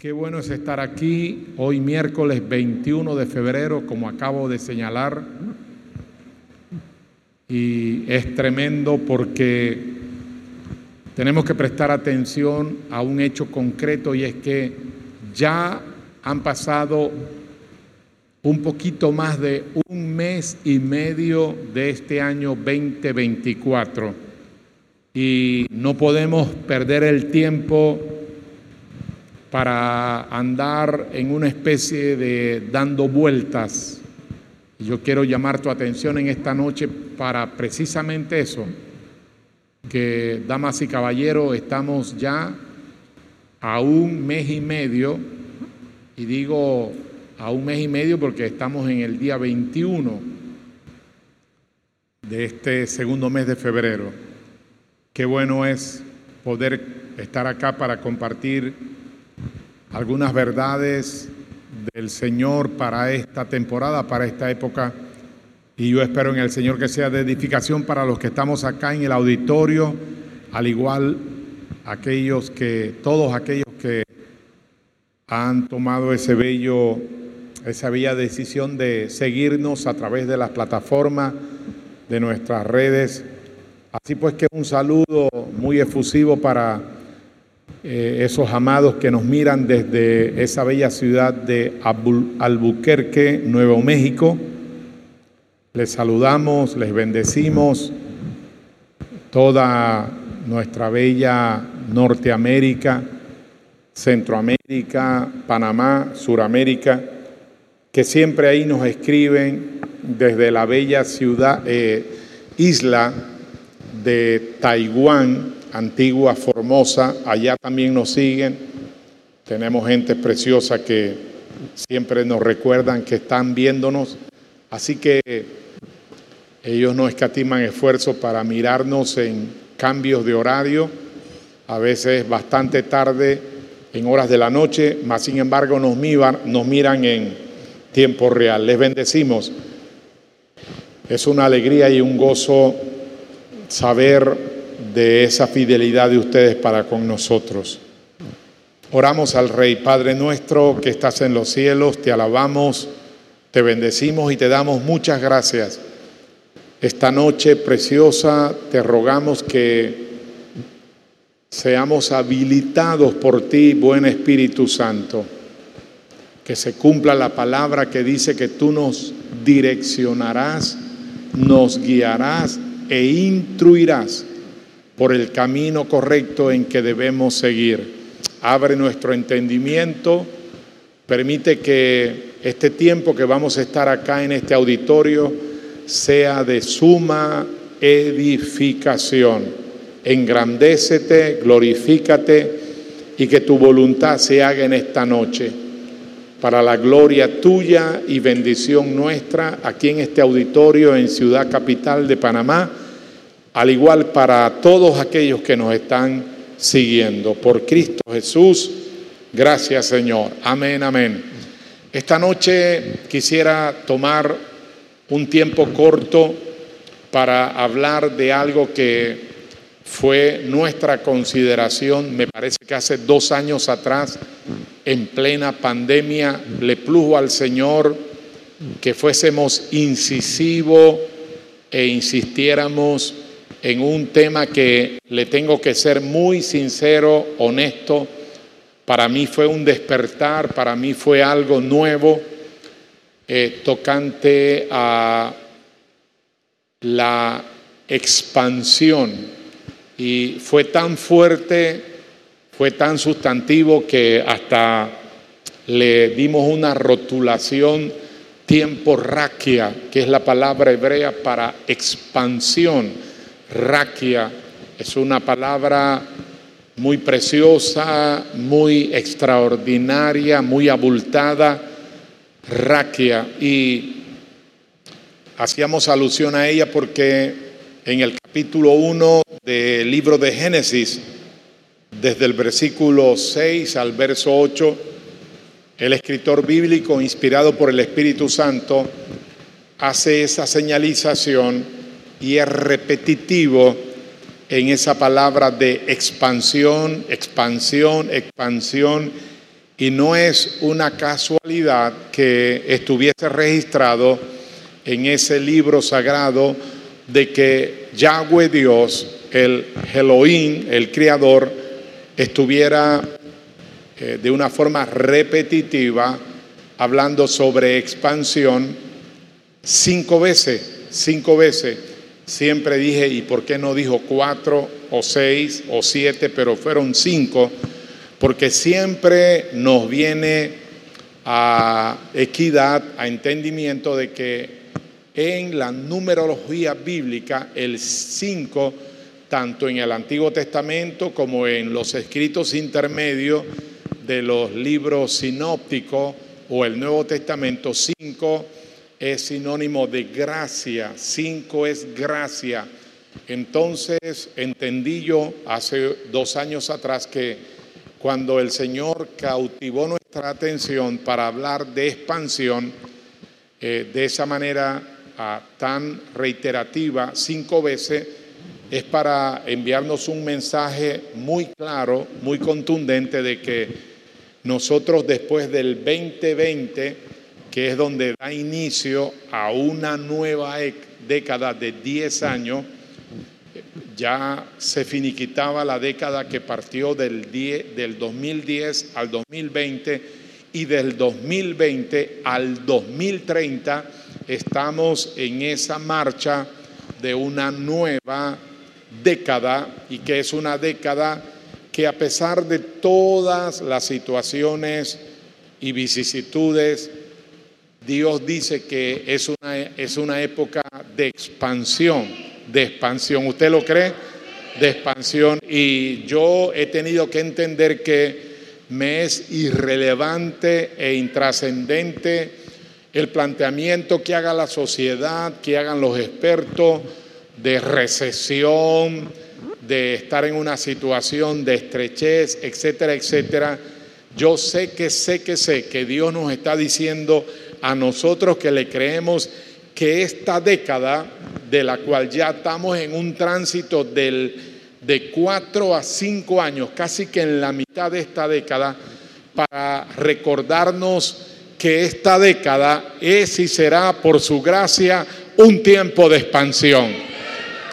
Qué bueno es estar aquí hoy miércoles 21 de febrero, como acabo de señalar. Y es tremendo porque tenemos que prestar atención a un hecho concreto y es que ya han pasado un poquito más de un mes y medio de este año 2024 y no podemos perder el tiempo para andar en una especie de dando vueltas. Yo quiero llamar tu atención en esta noche para precisamente eso, que damas y caballeros, estamos ya a un mes y medio, y digo a un mes y medio porque estamos en el día 21 de este segundo mes de febrero. Qué bueno es poder estar acá para compartir algunas verdades del Señor para esta temporada, para esta época. Y yo espero en el Señor que sea de edificación para los que estamos acá en el auditorio, al igual aquellos que, todos aquellos que han tomado ese bello, esa bella decisión de seguirnos a través de las plataformas de nuestras redes. Así pues que un saludo muy efusivo para eh, esos amados que nos miran desde esa bella ciudad de Albuquerque, Nuevo México. Les saludamos, les bendecimos toda nuestra bella Norteamérica, Centroamérica, Panamá, Suramérica, que siempre ahí nos escriben desde la bella ciudad, eh, isla de Taiwán, antigua Formosa, allá también nos siguen. Tenemos gente preciosa que siempre nos recuerdan que están viéndonos. Así que ellos no escatiman esfuerzo para mirarnos en cambios de horario, a veces bastante tarde, en horas de la noche, mas sin embargo nos miran, nos miran en tiempo real. Les bendecimos. Es una alegría y un gozo saber de esa fidelidad de ustedes para con nosotros. Oramos al Rey, Padre nuestro que estás en los cielos, te alabamos, te bendecimos y te damos muchas gracias. Esta noche preciosa te rogamos que seamos habilitados por ti, buen Espíritu Santo, que se cumpla la palabra que dice que tú nos direccionarás, nos guiarás e instruirás por el camino correcto en que debemos seguir. Abre nuestro entendimiento, permite que este tiempo que vamos a estar acá en este auditorio sea de suma edificación. Engrandécete, glorifícate y que tu voluntad se haga en esta noche para la gloria tuya y bendición nuestra aquí en este auditorio en Ciudad Capital de Panamá al igual para todos aquellos que nos están siguiendo. Por Cristo Jesús, gracias Señor. Amén, amén. Esta noche quisiera tomar un tiempo corto para hablar de algo que fue nuestra consideración, me parece que hace dos años atrás, en plena pandemia, le plujo al Señor que fuésemos incisivos e insistiéramos en un tema que le tengo que ser muy sincero, honesto. Para mí fue un despertar, para mí fue algo nuevo, eh, tocante a la expansión. Y fue tan fuerte, fue tan sustantivo que hasta le dimos una rotulación tiempo raquia, que es la palabra hebrea para expansión Raquia es una palabra muy preciosa, muy extraordinaria, muy abultada. Raquia. Y hacíamos alusión a ella porque en el capítulo 1 del libro de Génesis, desde el versículo 6 al verso 8, el escritor bíblico, inspirado por el Espíritu Santo, hace esa señalización y es repetitivo en esa palabra de expansión, expansión, expansión Y no es una casualidad que estuviese registrado en ese libro sagrado de que Yahweh Dios, el Elohim, el Creador, estuviera eh, de una forma repetitiva hablando sobre expansión cinco veces, cinco veces. Siempre dije, ¿y por qué no dijo cuatro o seis o siete? Pero fueron cinco, porque siempre nos viene a equidad, a entendimiento de que en la numerología bíblica el cinco tanto en el Antiguo Testamento como en los escritos intermedios de los libros sinópticos o el Nuevo Testamento, cinco es sinónimo de gracia, cinco es gracia. Entonces entendí yo hace dos años atrás que cuando el Señor cautivó nuestra atención para hablar de expansión, eh, de esa manera ah, tan reiterativa, cinco veces, es para enviarnos un mensaje muy claro, muy contundente de que nosotros después del 2020, que es donde da inicio a una nueva década de 10 años, ya se finiquitaba la década que partió del, del 2010 al 2020 y del 2020 al 2030 estamos en esa marcha de una nueva década y que es una década que a pesar de todas las situaciones y vicisitudes, Dios dice que es una, es una época de expansión, de expansión. ¿Usted lo cree? De expansión. Y yo he tenido que entender que me es irrelevante e intrascendente el planteamiento que haga la sociedad, que hagan los expertos, de recesión, de estar en una situación de estrechez, etcétera, etcétera. Yo sé que sé que sé que Dios nos está diciendo a nosotros que le creemos que esta década, de la cual ya estamos en un tránsito del, de cuatro a cinco años, casi que en la mitad de esta década, para recordarnos que esta década es y será por su gracia un tiempo de expansión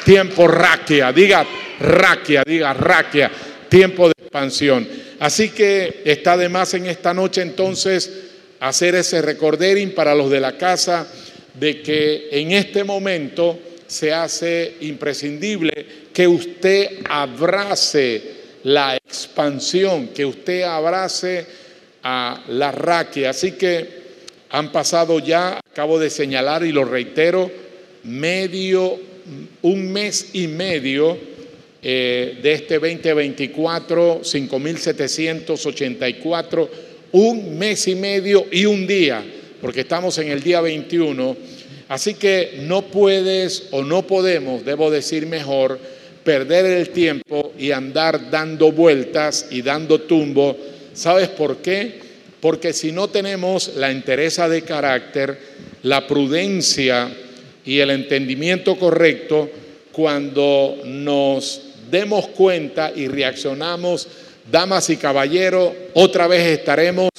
tiempo raquia, diga raquia, diga raquia, tiempo de expansión. Así que está de más en esta noche entonces hacer ese recordering para los de la casa de que en este momento se hace imprescindible que usted abrace la expansión, que usted abrace a la raquia. Así que han pasado ya, acabo de señalar y lo reitero, medio un mes y medio eh, de este 2024, 5.784, un mes y medio y un día, porque estamos en el día 21. Así que no puedes o no podemos, debo decir mejor, perder el tiempo y andar dando vueltas y dando tumbo. ¿Sabes por qué? Porque si no tenemos la entereza de carácter, la prudencia, y el entendimiento correcto cuando nos demos cuenta y reaccionamos, damas y caballeros, otra vez estaremos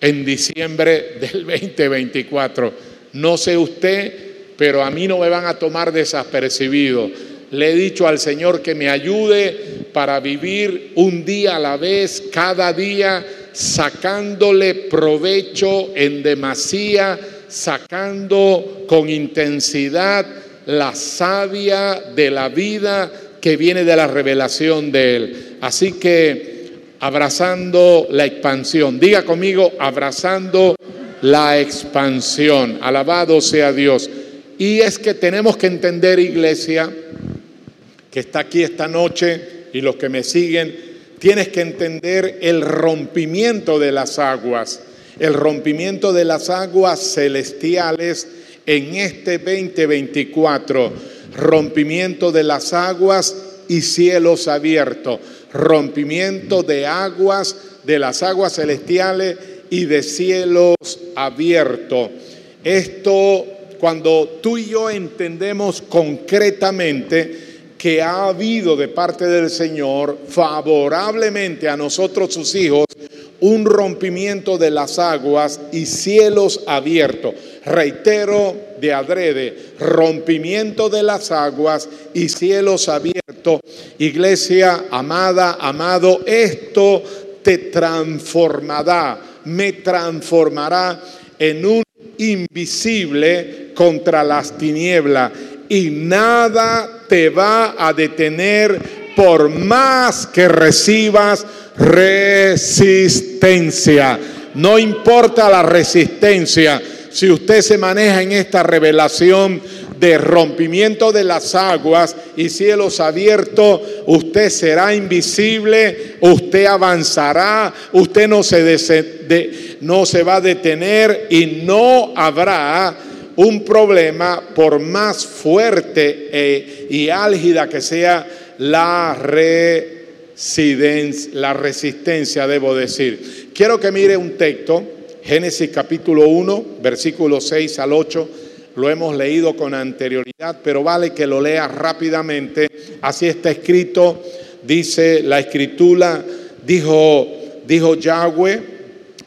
en diciembre del 2024. No sé usted, pero a mí no me van a tomar desapercibido. Le he dicho al Señor que me ayude para vivir un día a la vez, cada día, sacándole provecho en demasía sacando con intensidad la savia de la vida que viene de la revelación de Él. Así que abrazando la expansión, diga conmigo, abrazando la expansión. Alabado sea Dios. Y es que tenemos que entender, iglesia, que está aquí esta noche y los que me siguen, tienes que entender el rompimiento de las aguas el rompimiento de las aguas celestiales en este 2024, rompimiento de las aguas y cielos abiertos, rompimiento de aguas, de las aguas celestiales y de cielos abiertos. Esto, cuando tú y yo entendemos concretamente que ha habido de parte del Señor favorablemente a nosotros sus hijos un rompimiento de las aguas y cielos abiertos. Reitero de adrede, rompimiento de las aguas y cielos abiertos. Iglesia amada, amado, esto te transformará, me transformará en un invisible contra las tinieblas y nada te va a detener por más que recibas resistencia. No importa la resistencia, si usted se maneja en esta revelación de rompimiento de las aguas y cielos abiertos, usted será invisible, usted avanzará, usted no se, no se va a detener y no habrá un problema por más fuerte e, y álgida que sea la resistencia, la resistencia, debo decir. Quiero que mire un texto, Génesis capítulo 1, versículos 6 al 8. Lo hemos leído con anterioridad, pero vale que lo lea rápidamente. Así está escrito, dice la escritura, dijo, dijo Yahweh,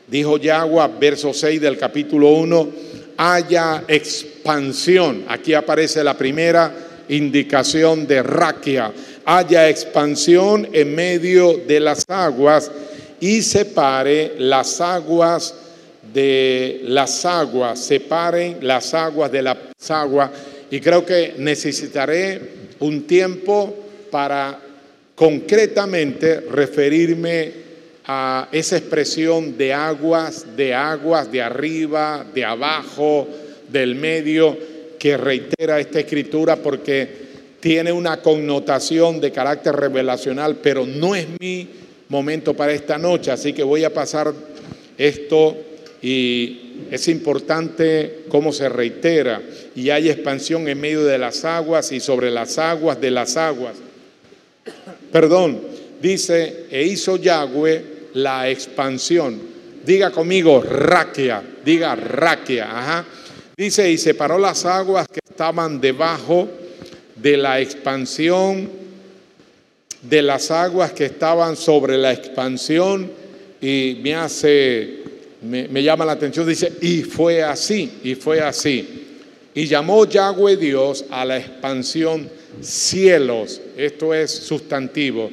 dijo Yahweh, verso 6 del capítulo 1, haya expansión. Aquí aparece la primera indicación de raquia haya expansión en medio de las aguas y separe las aguas de las aguas, separen las aguas de las aguas. Y creo que necesitaré un tiempo para concretamente referirme a esa expresión de aguas, de aguas, de arriba, de abajo, del medio, que reitera esta escritura porque tiene una connotación de carácter revelacional, pero no es mi momento para esta noche, así que voy a pasar esto y es importante cómo se reitera y hay expansión en medio de las aguas y sobre las aguas de las aguas. Perdón, dice, e hizo Yahweh la expansión. Diga conmigo, raquia, diga raquia, ajá. Dice, y separó las aguas que estaban debajo de la expansión de las aguas que estaban sobre la expansión y me hace, me, llama la atención, dice, y fue así, y fue así. Y llamó Yahweh Dios a la expansión cielos, esto es sustantivo,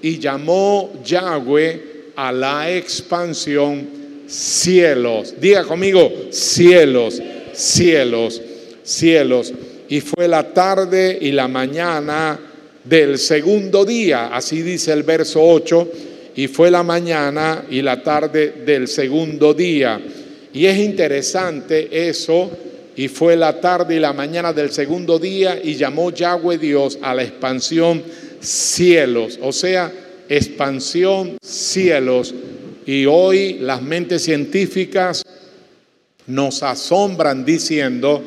y llamó Yahweh a la expansión cielos. Diga conmigo, cielos, cielos, cielos y fue la tarde y la mañana del segundo día, así dice el verso 8, y fue la mañana y la tarde del segundo día. Y es interesante eso, y fue la tarde y la mañana del segundo día, y llamó Yahweh Dios a la expansión cielos, o sea, expansión cielos. Y hoy las mentes científicas nos asombran diciendo,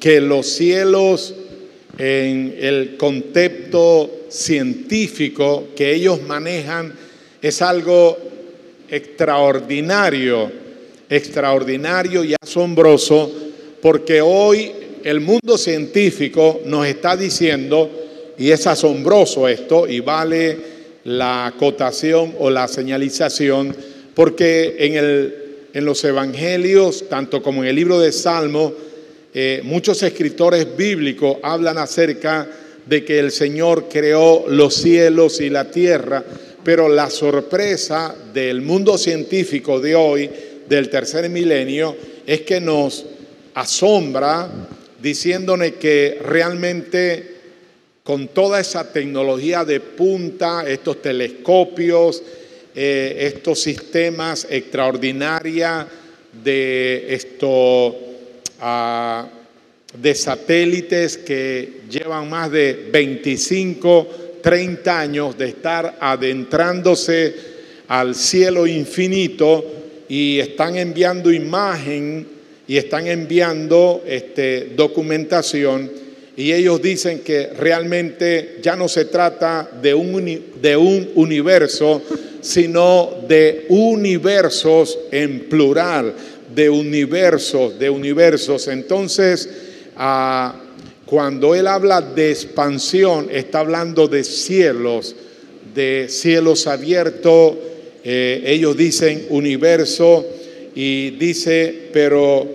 que los cielos en el concepto científico que ellos manejan es algo extraordinario, extraordinario y asombroso, porque hoy el mundo científico nos está diciendo, y es asombroso esto, y vale la acotación o la señalización, porque en, el, en los evangelios, tanto como en el libro de Salmo, eh, muchos escritores bíblicos hablan acerca de que el Señor creó los cielos y la tierra, pero la sorpresa del mundo científico de hoy, del tercer milenio, es que nos asombra diciéndole que realmente con toda esa tecnología de punta, estos telescopios, eh, estos sistemas extraordinarios de esto de satélites que llevan más de 25, 30 años de estar adentrándose al cielo infinito y están enviando imagen y están enviando este, documentación. Y ellos dicen que realmente ya no se trata de un, de un universo, sino de universos en plural de universos, de universos. Entonces, ah, cuando él habla de expansión, está hablando de cielos, de cielos abiertos eh, ellos dicen universo y dice, pero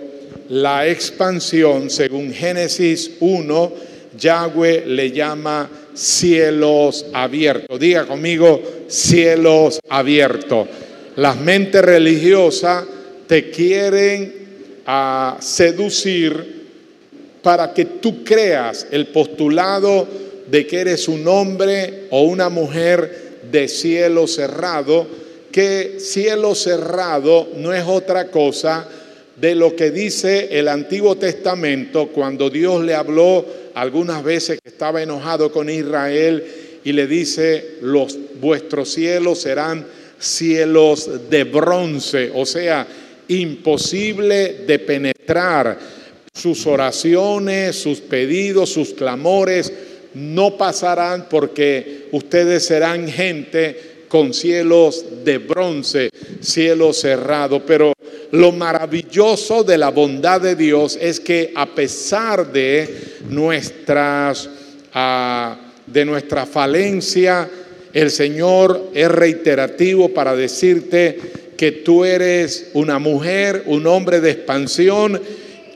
la expansión, según Génesis 1, Yahweh le llama cielos abiertos. Diga conmigo, cielos abiertos. Las mentes religiosas te quieren a seducir para que tú creas el postulado de que eres un hombre o una mujer de cielo cerrado, que cielo cerrado no es otra cosa de lo que dice el Antiguo Testamento cuando Dios le habló algunas veces que estaba enojado con Israel y le dice, los vuestros cielos serán cielos de bronce, o sea, imposible de penetrar. Sus oraciones, sus pedidos, sus clamores no pasarán porque ustedes serán gente con cielos de bronce, cielo cerrado. Pero lo maravilloso de la bondad de Dios es que a pesar de nuestras, ah, de nuestra falencia, el Señor es reiterativo para decirte que tú eres una mujer, un hombre de expansión,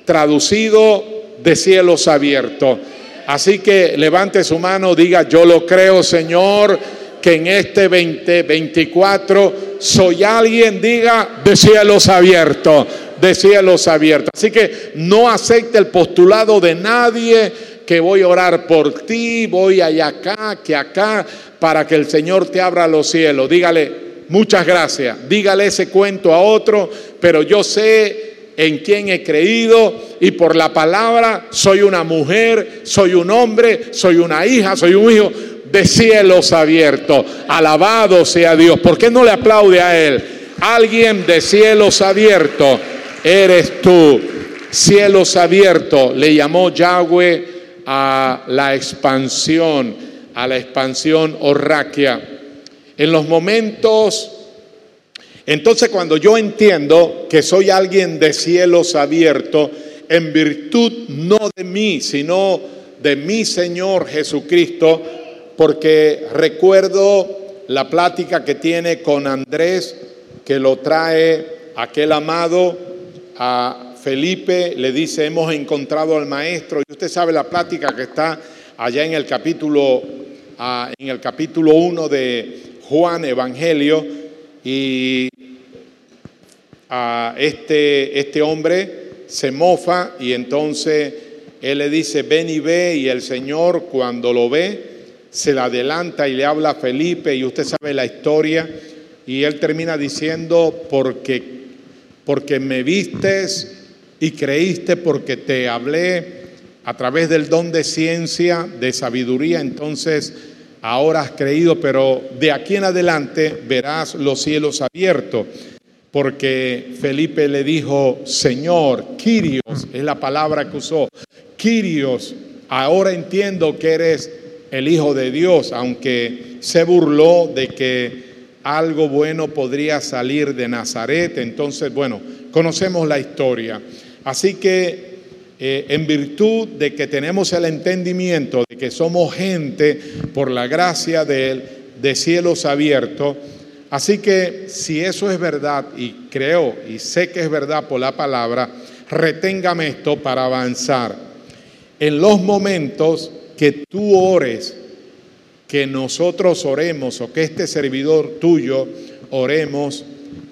traducido de cielos abiertos. Así que levante su mano, diga, yo lo creo, Señor, que en este 2024 soy alguien, diga, de cielos abiertos, de cielos abiertos. Así que no acepte el postulado de nadie que voy a orar por ti, voy allá acá, que acá, para que el Señor te abra los cielos. Dígale, muchas gracias. Dígale ese cuento a otro, pero yo sé en quién he creído y por la palabra soy una mujer, soy un hombre, soy una hija, soy un hijo de cielos abiertos. Alabado sea Dios. ¿Por qué no le aplaude a Él? Alguien de cielos abiertos eres tú. Cielos abiertos le llamó Yahweh a la expansión a la expansión orraquia. En los momentos, entonces cuando yo entiendo que soy alguien de cielos abiertos, en virtud no de mí, sino de mi Señor Jesucristo, porque recuerdo la plática que tiene con Andrés, que lo trae aquel amado a Felipe, le dice, hemos encontrado al maestro, y usted sabe la plática que está allá en el capítulo en el capítulo 1 de Juan Evangelio y a este, este hombre se mofa y entonces él le dice, ven y ve y el Señor cuando lo ve se le adelanta y le habla a Felipe y usted sabe la historia y él termina diciendo, porque, porque me vistes y creíste porque te hablé a través del don de ciencia, de sabiduría, entonces ahora has creído, pero de aquí en adelante verás los cielos abiertos. Porque Felipe le dijo, Señor, Quirios, es la palabra que usó, Quirios, ahora entiendo que eres el Hijo de Dios, aunque se burló de que algo bueno podría salir de Nazaret. Entonces, bueno, conocemos la historia. Así que eh, en virtud de que tenemos el entendimiento de que somos gente por la gracia de Él, de cielos abiertos. Así que si eso es verdad, y creo y sé que es verdad por la palabra, reténgame esto para avanzar. En los momentos que tú ores, que nosotros oremos o que este servidor tuyo oremos,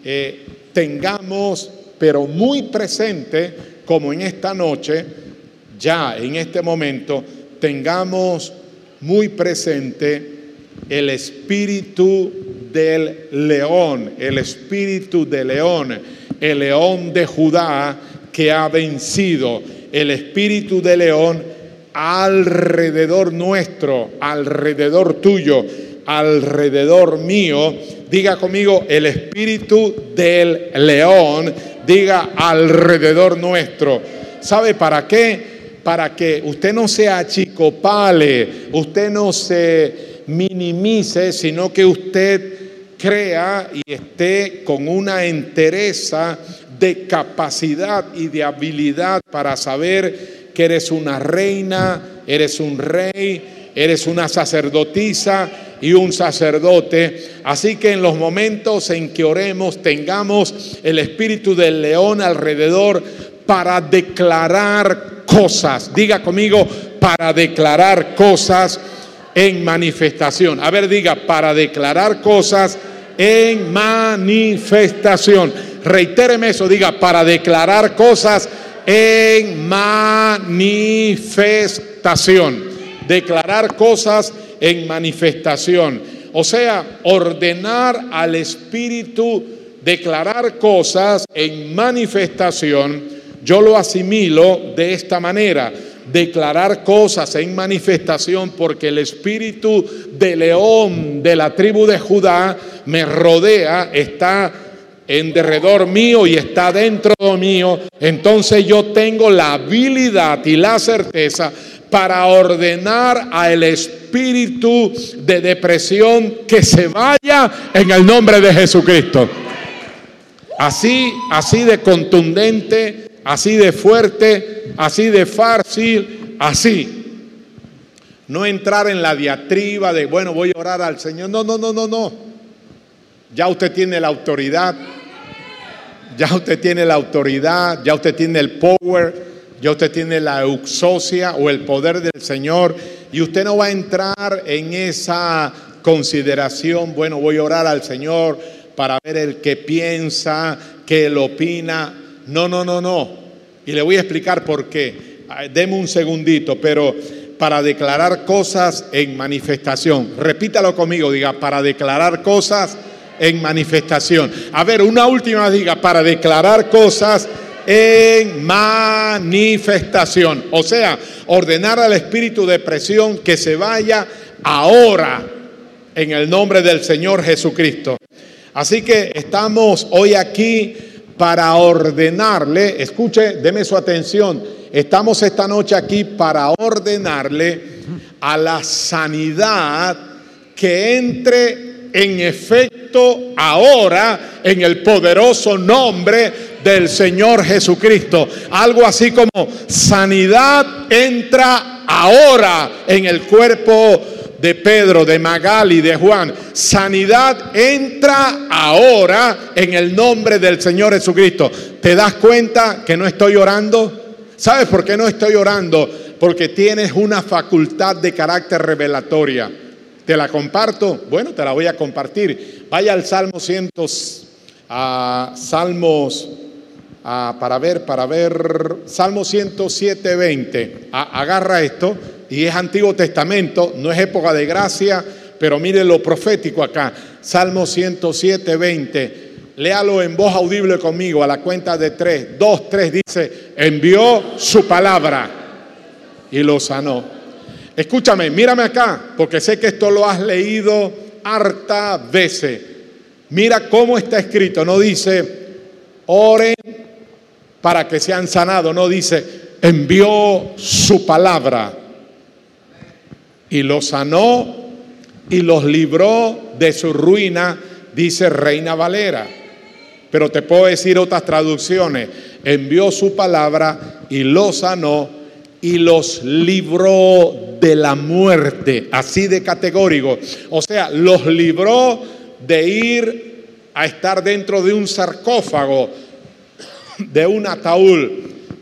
eh, tengamos, pero muy presente, como en esta noche, ya en este momento, tengamos muy presente el espíritu del león, el espíritu del león, el león de Judá que ha vencido, el espíritu de león alrededor nuestro, alrededor tuyo, alrededor mío. Diga conmigo, el espíritu del león diga alrededor nuestro. ¿Sabe para qué? Para que usted no sea chicopale, usted no se minimice, sino que usted crea y esté con una entereza de capacidad y de habilidad para saber que eres una reina, eres un rey, eres una sacerdotisa, y un sacerdote. Así que en los momentos en que oremos tengamos el espíritu del león alrededor para declarar cosas. Diga conmigo, para declarar cosas en manifestación. A ver, diga, para declarar cosas en manifestación. Reitéreme eso, diga, para declarar cosas en manifestación. Declarar cosas en manifestación. O sea, ordenar al Espíritu declarar cosas en manifestación. Yo lo asimilo de esta manera declarar cosas en manifestación porque el espíritu de león de la tribu de Judá me rodea, está en derredor mío y está dentro mío, entonces yo tengo la habilidad y la certeza para ordenar al espíritu de depresión que se vaya en el nombre de Jesucristo. Así, así de contundente, así de fuerte, así de fácil, así. No entrar en la diatriba de, bueno, voy a orar al Señor. No, no, no, no, no. Ya usted tiene la autoridad. Ya usted tiene la autoridad, ya usted tiene el power, ya usted tiene la euxosia o el poder del Señor y usted no va a entrar en esa consideración, bueno, voy a orar al Señor para ver el que piensa, que él opina. No, no, no, no. Y le voy a explicar por qué. Deme un segundito, pero para declarar cosas en manifestación. Repítalo conmigo, diga, para declarar cosas en manifestación. A ver, una última diga, para declarar cosas en manifestación. O sea, ordenar al espíritu de presión que se vaya ahora en el nombre del Señor Jesucristo. Así que estamos hoy aquí para ordenarle, escuche, deme su atención, estamos esta noche aquí para ordenarle a la sanidad que entre en efecto ahora en el poderoso nombre del Señor Jesucristo. Algo así como sanidad entra ahora en el cuerpo de Pedro, de Magali, de Juan. Sanidad entra ahora en el nombre del Señor Jesucristo. ¿Te das cuenta que no estoy orando? ¿Sabes por qué no estoy orando? Porque tienes una facultad de carácter revelatoria. ¿Te la comparto? Bueno, te la voy a compartir. Vaya al Salmo 100, a Salmos, para ver, para ver, Salmo 107, 20. agarra esto y es Antiguo Testamento, no es época de gracia, pero mire lo profético acá. Salmo 107, 20. Léalo en voz audible conmigo a la cuenta de tres. Dos, tres dice, envió su palabra y lo sanó. Escúchame, mírame acá, porque sé que esto lo has leído harta veces. Mira cómo está escrito, no dice, oren para que sean sanados, no dice, envió su palabra y los sanó y los libró de su ruina, dice Reina Valera. Pero te puedo decir otras traducciones, envió su palabra y los sanó y los libró de la muerte, así de categórico. O sea, los libró de ir a estar dentro de un sarcófago, de un ataúd.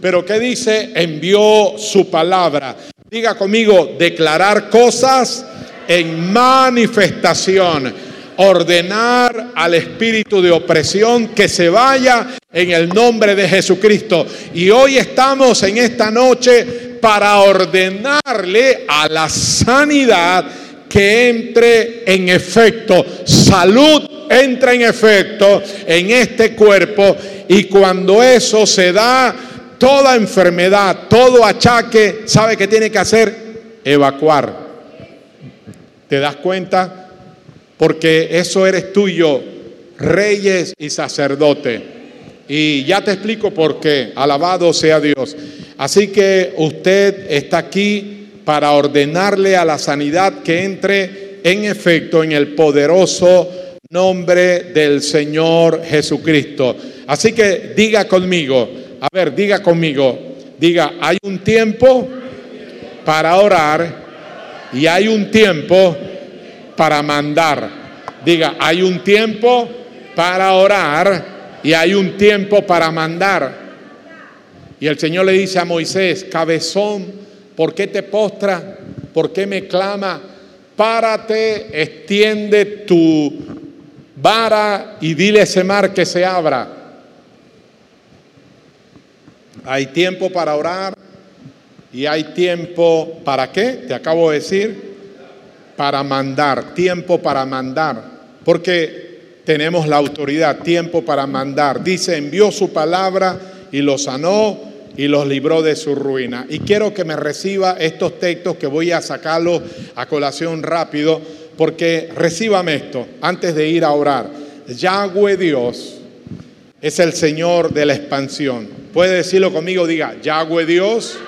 Pero ¿qué dice? Envió su palabra. Diga conmigo, declarar cosas en manifestación ordenar al espíritu de opresión que se vaya en el nombre de Jesucristo. Y hoy estamos en esta noche para ordenarle a la sanidad que entre en efecto. Salud entra en efecto en este cuerpo y cuando eso se da, toda enfermedad, todo achaque, ¿sabe qué tiene que hacer? Evacuar. ¿Te das cuenta? Porque eso eres tuyo, reyes y sacerdote. Y ya te explico por qué. Alabado sea Dios. Así que usted está aquí para ordenarle a la sanidad que entre en efecto en el poderoso nombre del Señor Jesucristo. Así que diga conmigo, a ver, diga conmigo, diga, hay un tiempo para orar y hay un tiempo para mandar. Diga, hay un tiempo para orar y hay un tiempo para mandar. Y el Señor le dice a Moisés, cabezón, ¿por qué te postra? ¿Por qué me clama? Párate, extiende tu vara y dile a ese mar que se abra. Hay tiempo para orar y hay tiempo para qué? Te acabo de decir, para mandar, tiempo para mandar. Porque tenemos la autoridad, tiempo para mandar. Dice, envió su palabra y los sanó y los libró de su ruina. Y quiero que me reciba estos textos que voy a sacarlos a colación rápido, porque recíbame esto antes de ir a orar. Yahweh Dios es el Señor de la expansión. Puede decirlo conmigo, diga, Yahweh Dios.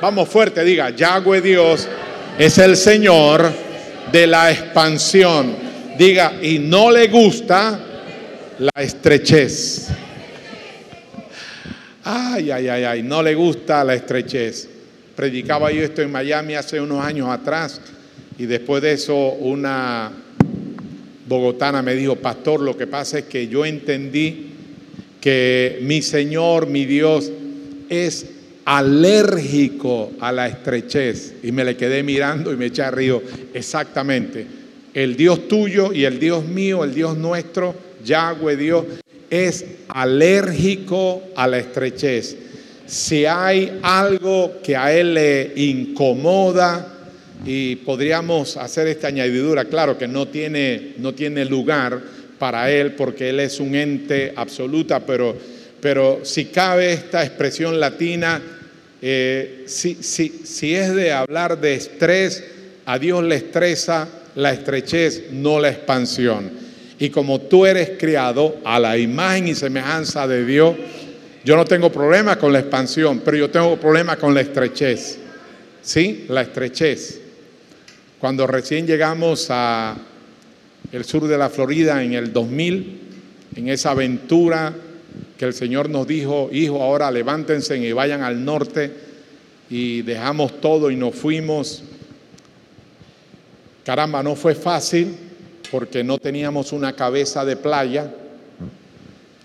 Vamos fuerte, diga, Yahweh Dios es el Señor de la expansión. Diga, y no le gusta la estrechez. Ay, ay, ay, ay, no le gusta la estrechez. Predicaba yo esto en Miami hace unos años atrás y después de eso una bogotana me dijo, pastor, lo que pasa es que yo entendí que mi Señor, mi Dios, es alérgico a la estrechez. Y me le quedé mirando y me eché a río. Exactamente. El Dios tuyo y el Dios mío, el Dios nuestro, Yahweh Dios, es alérgico a la estrechez. Si hay algo que a él le incomoda, y podríamos hacer esta añadidura, claro que no tiene, no tiene lugar para él porque él es un ente absoluta, pero, pero si cabe esta expresión latina, eh, si, si es de hablar de estrés, a Dios le estresa la estrechez, no la expansión. Y como tú eres criado a la imagen y semejanza de Dios, yo no tengo problema con la expansión, pero yo tengo problema con la estrechez. ¿Sí? La estrechez. Cuando recién llegamos a el sur de la Florida en el 2000, en esa aventura que el Señor nos dijo, hijo, ahora levántense y vayan al norte y dejamos todo y nos fuimos. Caramba, no fue fácil, porque no teníamos una cabeza de playa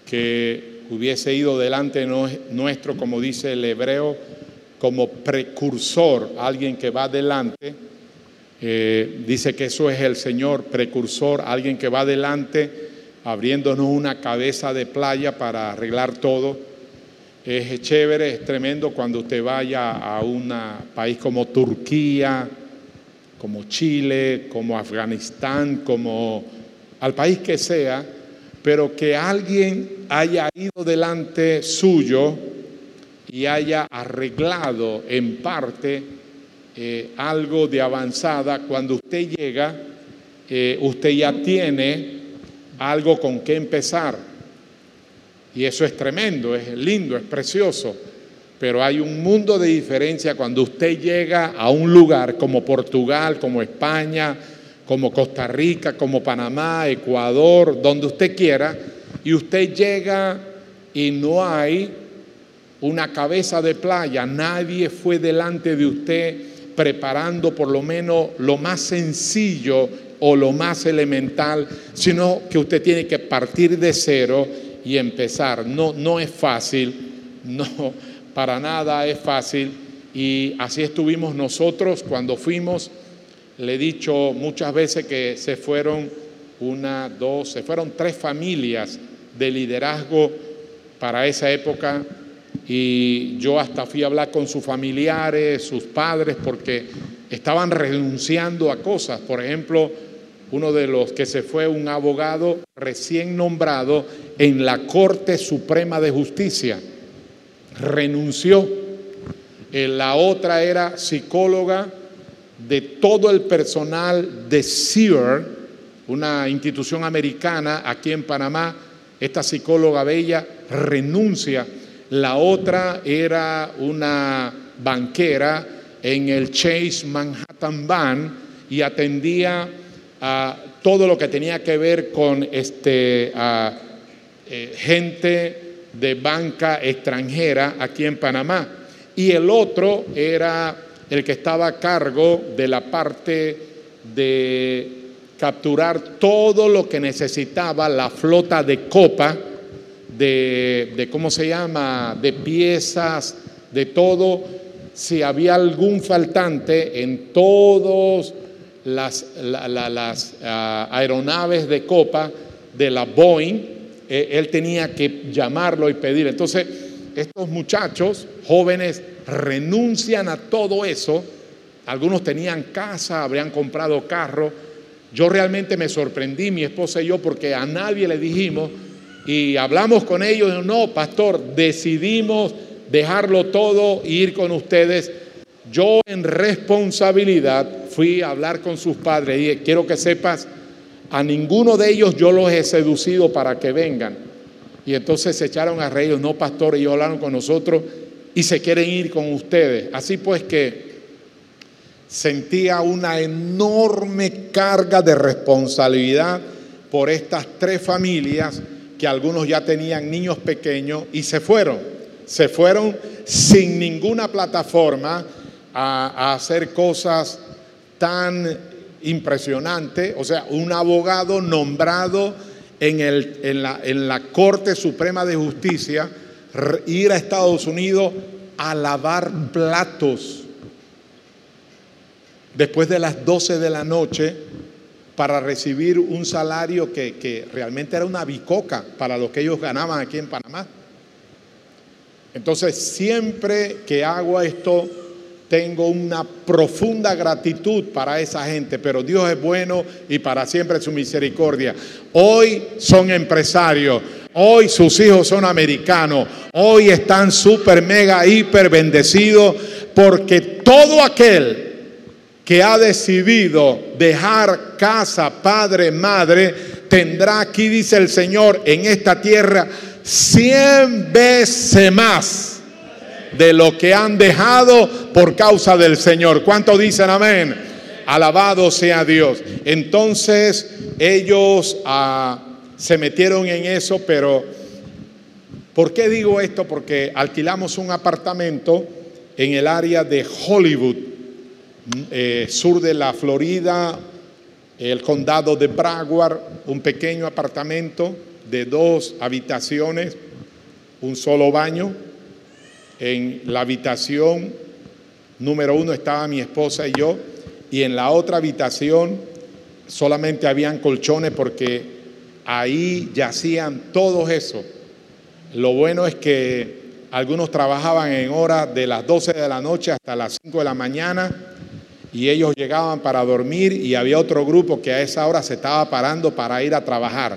que hubiese ido delante nuestro, como dice el hebreo, como precursor, alguien que va delante. Eh, dice que eso es el Señor, precursor, alguien que va delante, abriéndonos una cabeza de playa para arreglar todo. Es chévere, es tremendo cuando usted vaya a un país como Turquía, como Chile, como Afganistán, como al país que sea, pero que alguien haya ido delante suyo y haya arreglado en parte eh, algo de avanzada, cuando usted llega, eh, usted ya tiene algo con qué empezar. Y eso es tremendo, es lindo, es precioso pero hay un mundo de diferencia cuando usted llega a un lugar como Portugal, como España, como Costa Rica, como Panamá, Ecuador, donde usted quiera, y usted llega y no hay una cabeza de playa, nadie fue delante de usted preparando por lo menos lo más sencillo o lo más elemental, sino que usted tiene que partir de cero y empezar. No, no es fácil, no, para nada es fácil y así estuvimos nosotros cuando fuimos. Le he dicho muchas veces que se fueron una, dos, se fueron tres familias de liderazgo para esa época y yo hasta fui a hablar con sus familiares, sus padres, porque estaban renunciando a cosas. Por ejemplo, uno de los que se fue, un abogado recién nombrado en la Corte Suprema de Justicia renunció. Eh, la otra era psicóloga de todo el personal de SEAR, una institución americana aquí en Panamá. Esta psicóloga bella renuncia. La otra era una banquera en el Chase Manhattan Bank y atendía a todo lo que tenía que ver con este, eh, gente de banca extranjera aquí en Panamá. Y el otro era el que estaba a cargo de la parte de capturar todo lo que necesitaba la flota de copa, de, de ¿cómo se llama?, de piezas, de todo. Si había algún faltante en todas las, ah, aeronaves de copa de la Boeing, eh, él tenía que llamarlo y pedir. Entonces, estos muchachos jóvenes renuncian a todo eso. Algunos tenían casa, habrían comprado carro. Yo realmente me sorprendí, mi esposa y yo, porque a nadie le dijimos y hablamos con ellos. No, pastor, decidimos dejarlo todo e ir con ustedes. Yo en responsabilidad fui a hablar con sus padres y quiero que sepas, a ninguno de ellos yo los he seducido para que vengan. Y entonces se echaron a reír, no, pastor, ellos hablaron con nosotros y se quieren ir con ustedes. Así pues que sentía una enorme carga de responsabilidad por estas tres familias que algunos ya tenían niños pequeños y se fueron. Se fueron sin ninguna plataforma a, hacer cosas tan impresionantes. O sea, un abogado nombrado en, el, en, la, en la Corte Suprema de Justicia ir a Estados Unidos a lavar platos después de las 12 de la noche para recibir un salario que, que, realmente era una bicoca para lo que ellos ganaban aquí en Panamá. Entonces, siempre que hago esto, tengo una profunda gratitud para esa gente, pero Dios es bueno y para siempre su misericordia. Hoy son empresarios, hoy sus hijos son americanos, hoy están súper, mega, hiper bendecidos, porque todo aquel que ha decidido dejar casa, padre, madre, tendrá aquí, dice el Señor, en esta tierra cien veces más de lo que han dejado por causa del Señor. ¿Cuánto dicen amén? Alabado sea Dios. Entonces ellos ah, se metieron en eso, pero ¿por qué digo esto? Porque alquilamos un apartamento en el área de Hollywood, eh, sur de la Florida, el condado de Broward, un pequeño apartamento de dos habitaciones, un solo baño en la habitación número uno estaba mi esposa y yo, y en la otra habitación solamente habían colchones porque ahí yacían todos eso. Lo bueno es que algunos trabajaban en horas de las 12 de la noche hasta las 5 de la mañana y ellos llegaban para dormir y había otro grupo que a esa hora se estaba parando para ir a trabajar.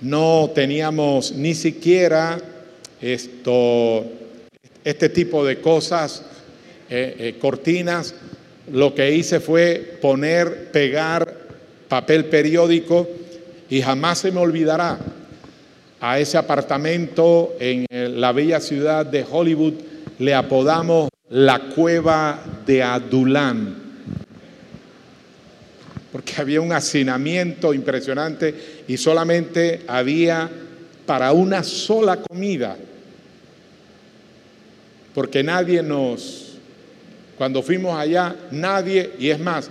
No teníamos ni siquiera esto este tipo de cosas, eh, eh, cortinas, lo que hice fue poner, pegar papel periódico y jamás se me olvidará a ese apartamento en la bella ciudad de Hollywood. Le apodamos la cueva de Adulán, porque había un hacinamiento impresionante y solamente había para una sola comida porque nadie nos, cuando fuimos allá, nadie, y es más,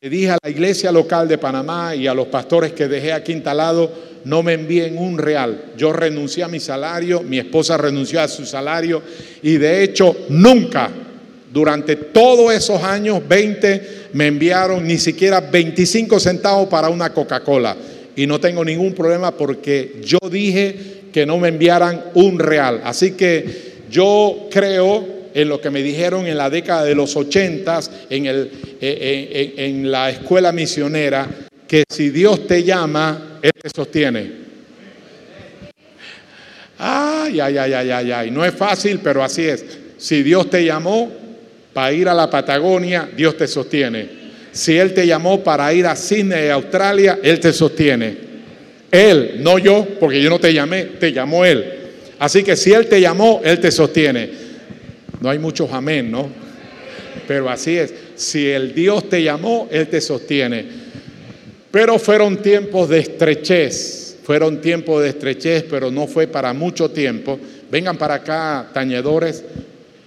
le dije a la iglesia local de Panamá y a los pastores que dejé aquí instalado, no me envíen un real. Yo renuncié a mi salario, mi esposa renunció a su salario y de hecho nunca, durante todos esos años, 20, me enviaron ni siquiera 25 centavos para una Coca-Cola. Y no tengo ningún problema porque yo dije que no me enviaran un real. Así que yo creo en lo que me dijeron en la década de los ochentas, en, el, en, en la escuela misionera, que si Dios te llama, Él te sostiene. Ay, ay, ay, ay, ay, ay. No es fácil, pero así es. Si Dios te llamó para ir a la Patagonia, Dios te sostiene. Si Él te llamó para ir a Sydney, Australia, Él te sostiene. Él, no yo, porque yo no te llamé, te llamó Él. Así que si Él te llamó, Él te sostiene. No hay muchos amén, ¿no? Pero así es. Si el Dios te llamó, Él te sostiene. Pero fueron tiempos de estrechez. Fueron tiempos de estrechez, pero no fue para mucho tiempo. Vengan para acá, tañedores.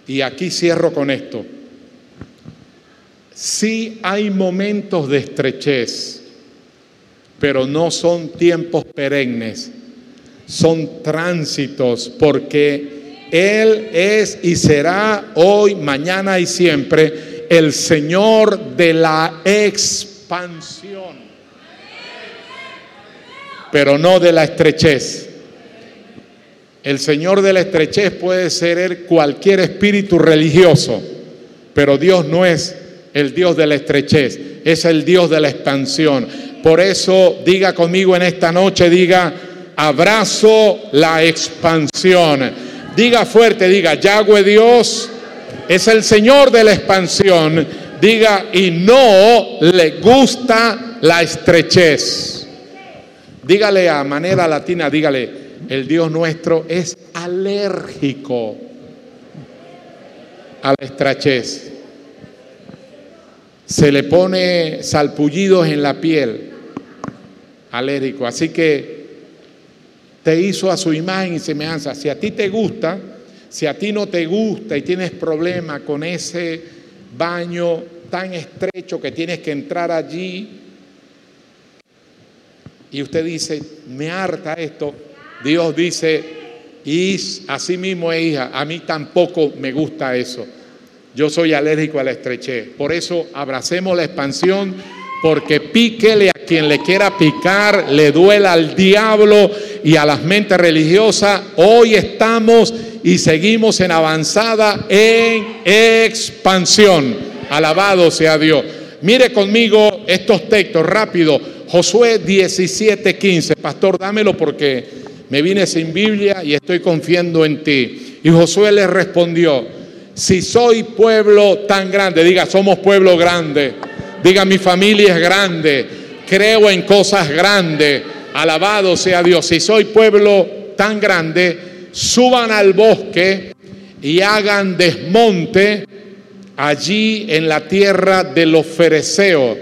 Y aquí cierro con esto. Sí hay momentos de estrechez, pero no son tiempos perennes, son tránsitos, porque Él es y será hoy, mañana y siempre el Señor de la expansión, pero no de la estrechez. El Señor de la estrechez puede ser cualquier espíritu religioso, pero Dios no es el Dios de la estrechez, es el Dios de la expansión. Por eso diga conmigo en esta noche, diga, abrazo la expansión. Diga fuerte, diga, Yahweh Dios es el Señor de la expansión. Diga, y no le gusta la estrechez. Dígale a manera latina, dígale, el Dios nuestro es alérgico a la estrechez. Se le pone salpullidos en la piel alérgico. Así que te hizo a su imagen y semejanza. Si a ti te gusta, si a ti no te gusta y tienes problema con ese baño tan estrecho que tienes que entrar allí, y usted dice, me harta esto, Dios dice, y así mismo hija, a mí tampoco me gusta eso. Yo soy alérgico a la estrechez. Por eso abracemos la expansión porque píquele a quien le quiera picar, le duela al diablo y a las mentes religiosas. Hoy estamos y seguimos en avanzada, en expansión. Alabado sea Dios. Mire conmigo estos textos rápido. Josué 17, 15. Pastor, dámelo porque me vine sin Biblia y estoy confiando en ti. Y Josué le respondió, si soy pueblo tan grande, diga, somos pueblo grande Diga, mi familia es grande, creo en cosas grandes, alabado sea Dios. Si soy pueblo tan grande, suban al bosque y hagan desmonte allí en la tierra de los fereceos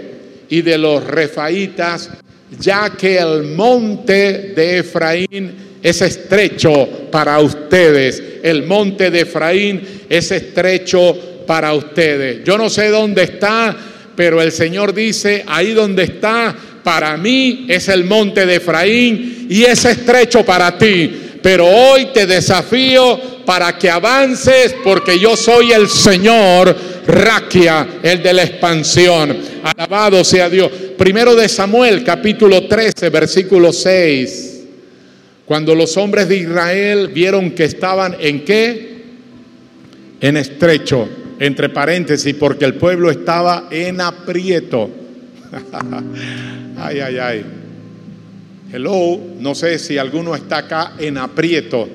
y de los refaitas, ya que el monte de Efraín es estrecho para ustedes. El monte de Efraín es estrecho para ustedes. Yo no sé dónde está pero el Señor dice, ahí donde está, para mí es el monte de Efraín y es estrecho para ti. Pero hoy te desafío para que avances porque yo soy el Señor Raquia, el de la expansión. Alabado sea Dios. Primero de Samuel, capítulo 13, versículo 6. Cuando los hombres de Israel vieron que estaban en qué? En estrecho entre paréntesis, porque el pueblo estaba en aprieto. ay, ay, ay. Hello, no sé si alguno está acá en aprieto.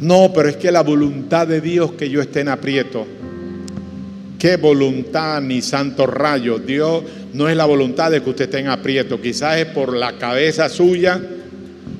No, pero es que la voluntad de Dios que yo esté en aprieto. Qué voluntad ni santo rayo. Dios no es la voluntad de que usted esté en aprieto. Quizás es por la cabeza suya,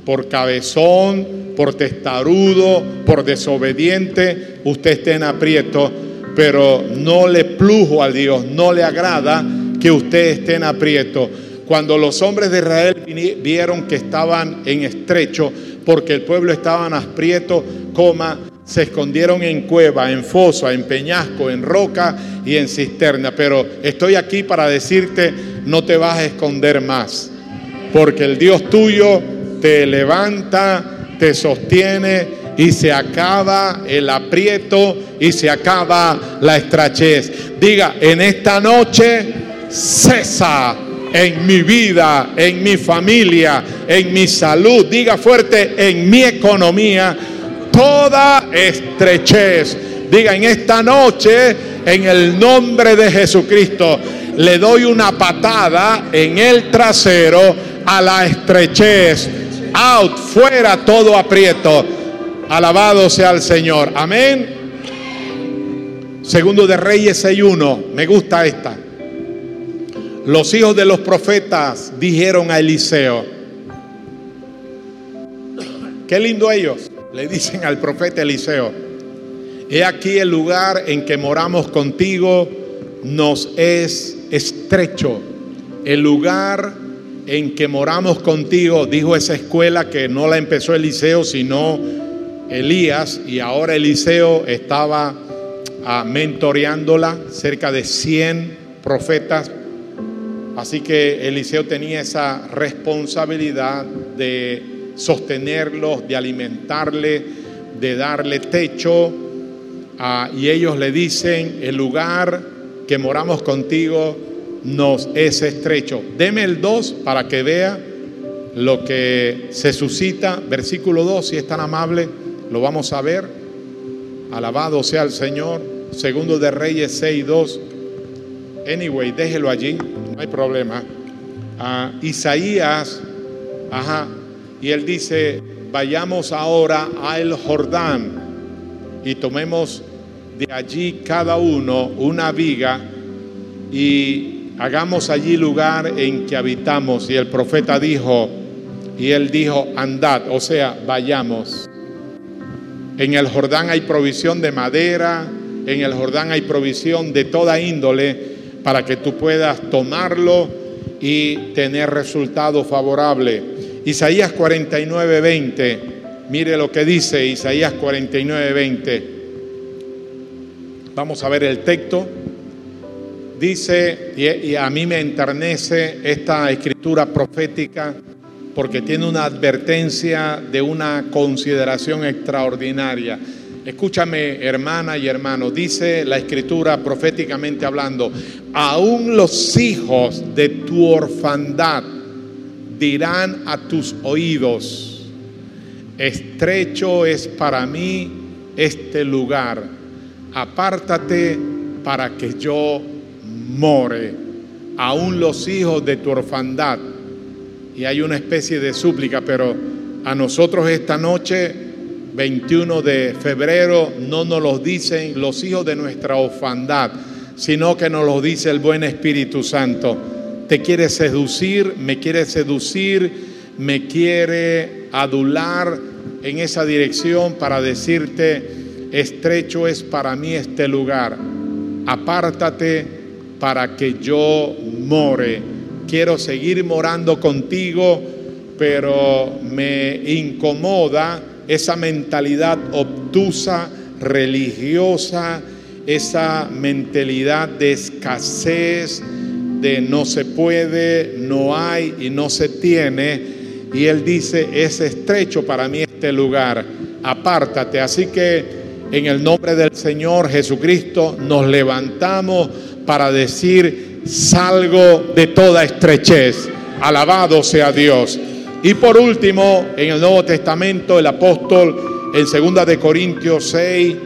por cabezón, por testarudo, por desobediente. Usted esté en aprieto pero no le plujo a Dios, no le agrada que usted esté en aprieto. Cuando los hombres de Israel vieron que estaban en estrecho, porque el pueblo estaba en aprieto, coma, se escondieron en cueva, en fosa, en peñasco, en roca y en cisterna. Pero estoy aquí para decirte, no te vas a esconder más, porque el Dios tuyo te levanta, te sostiene y se acaba el aprieto y se acaba la estrechez. Diga, en esta noche cesa en mi vida, en mi familia, en mi salud, diga fuerte, en mi economía, toda estrechez. Diga, en esta noche, en el nombre de Jesucristo, le doy una patada en el trasero a la estrechez. Out, fuera todo aprieto. Alabado sea el Señor. Amén. Segundo de Reyes 6.1. Me gusta esta. Los hijos de los profetas dijeron a Eliseo. Qué lindo ellos. Le dicen al profeta Eliseo. He aquí el lugar en que moramos contigo nos es estrecho. El lugar en que moramos contigo, dijo esa escuela que no la empezó Eliseo, sino Elías y ahora Eliseo estaba ah, mentoreándola, cerca de 100 profetas Así que Eliseo tenía esa responsabilidad de sostenerlos, de alimentarle, de darle techo. Ah, y ellos le dicen, el lugar que moramos contigo nos es estrecho. Deme el 2 para que vea lo que se suscita. Versículo 2, si es tan amable, lo vamos a ver. Alabado sea el Señor. Segundo de Reyes 6, 2. Anyway, déjelo allí no hay problema. a Isaías, ajá, y él dice, vayamos ahora al Jordán y tomemos de allí cada uno una viga y hagamos allí lugar en que habitamos. Y el profeta dijo, y él dijo, andad, o sea, vayamos. En el Jordán hay provisión de madera, en el Jordán hay provisión de toda índole para que tú puedas tomarlo y tener resultado favorable. Isaías 49, 20. Mire lo que dice Isaías 49, 20. Vamos a ver el texto. Dice, y a mí me enternece esta escritura profética porque tiene una advertencia de una consideración extraordinaria. Escúchame, hermana y hermano, dice la escritura proféticamente hablando, aún los hijos de tu orfandad dirán a tus oídos, estrecho es para mí este lugar, apártate para que yo more, aún los hijos de tu orfandad. Y hay una especie de súplica, pero a nosotros esta noche 21 de febrero no nos lo dicen los hijos de nuestra orfandad, sino que nos lo dice el buen Espíritu Santo. Te quiere seducir, me quiere seducir, me quiere adular en esa dirección para decirte, estrecho es para mí este lugar, apártate para que yo more. Quiero seguir morando contigo, pero me incomoda esa mentalidad obtusa, religiosa, esa mentalidad de escasez, de no se puede, no hay y no se tiene. Y él dice, es estrecho para mí este lugar, apártate. Así que en el nombre del Señor Jesucristo nos levantamos para decir, salgo de toda estrechez. Alabado sea Dios. Y por último, en el Nuevo Testamento, el apóstol en 2 de Corintios 6,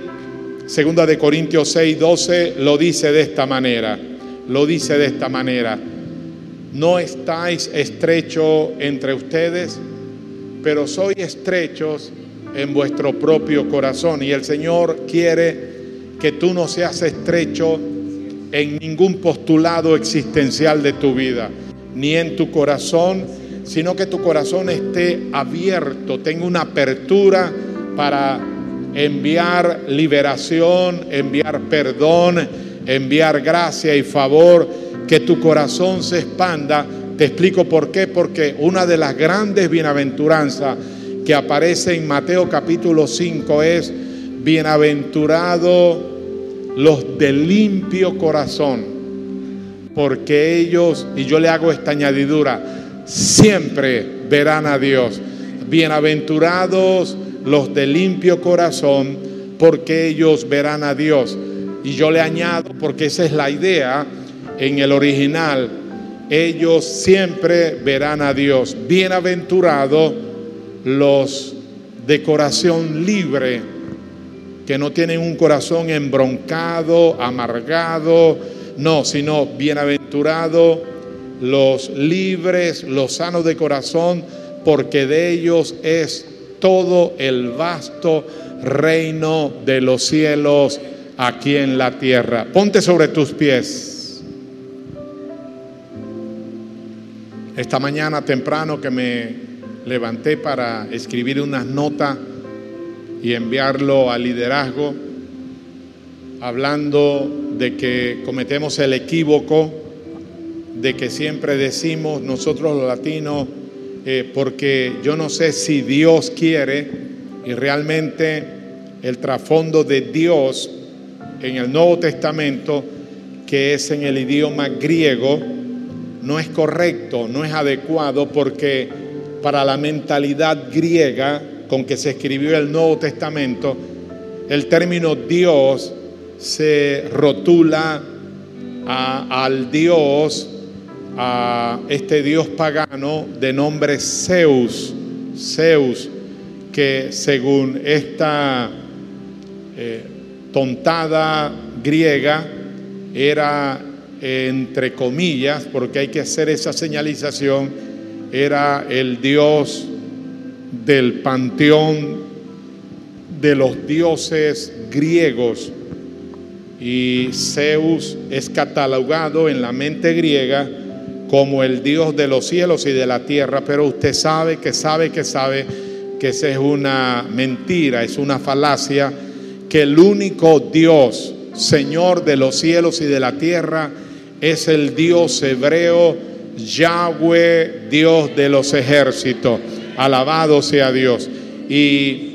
2 de Corintios 6, 12, lo dice de esta manera. Lo dice de esta manera. No estáis estrechos entre ustedes, pero sois estrechos en vuestro propio corazón. Y el Señor quiere que tú no seas estrecho en ningún postulado existencial de tu vida, ni en tu corazón, sino que tu corazón esté abierto, tenga una apertura para enviar liberación, enviar perdón, enviar gracia y favor, que tu corazón se expanda. Te explico por qué, porque una de las grandes bienaventuranzas que aparece en Mateo capítulo 5 es, bienaventurado los de limpio corazón, porque ellos, y yo le hago esta añadidura, siempre verán a Dios. Bienaventurados los de limpio corazón, porque ellos verán a Dios. Y yo le añado, porque esa es la idea en el original, ellos siempre verán a Dios. Bienaventurados los de corazón libre, que no tienen un corazón embroncado, amargado, no, sino bienaventurado los libres, los sanos de corazón, porque de ellos es todo el vasto reino de los cielos aquí en la tierra. Ponte sobre tus pies. Esta mañana temprano que me levanté para escribir unas notas y enviarlo al liderazgo, hablando de que cometemos el equívoco de que siempre decimos nosotros los latinos, eh, porque yo no sé si Dios quiere y realmente el trasfondo de Dios en el Nuevo Testamento, que es en el idioma griego, no es correcto, no es adecuado porque para la mentalidad griega con que se escribió el Nuevo Testamento, el término Dios se rotula al Dios, a este Dios pagano de nombre Zeus, Zeus, que según esta eh, tontada griega era entre comillas, porque hay que hacer esa señalización, era el Dios del panteón de los dioses griegos y Zeus es catalogado en la mente griega como el Dios de los cielos y de la tierra, pero usted sabe que sabe que sabe que esa es una mentira, es una falacia, que el único Dios, Señor de los cielos y de la tierra, es el Dios hebreo Yahweh, Dios de los ejércitos. Alabado sea Dios. Y